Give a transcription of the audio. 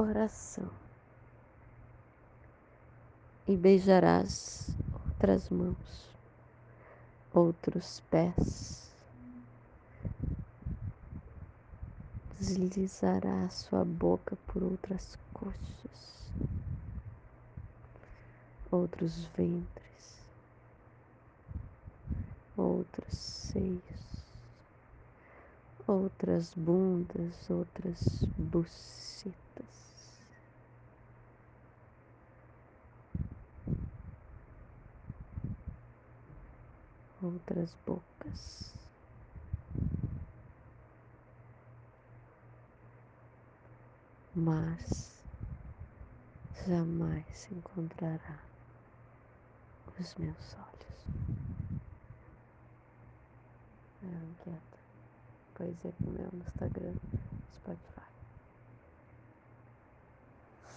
oração. E beijarás outras mãos, outros pés. Deslizará sua boca por outras coxas, outros ventres, outros seios outras bundas, outras bucetas. Outras bocas. Mas jamais encontrará os meus olhos. É inquieta. Poesia com Mel no Instagram, Spotify.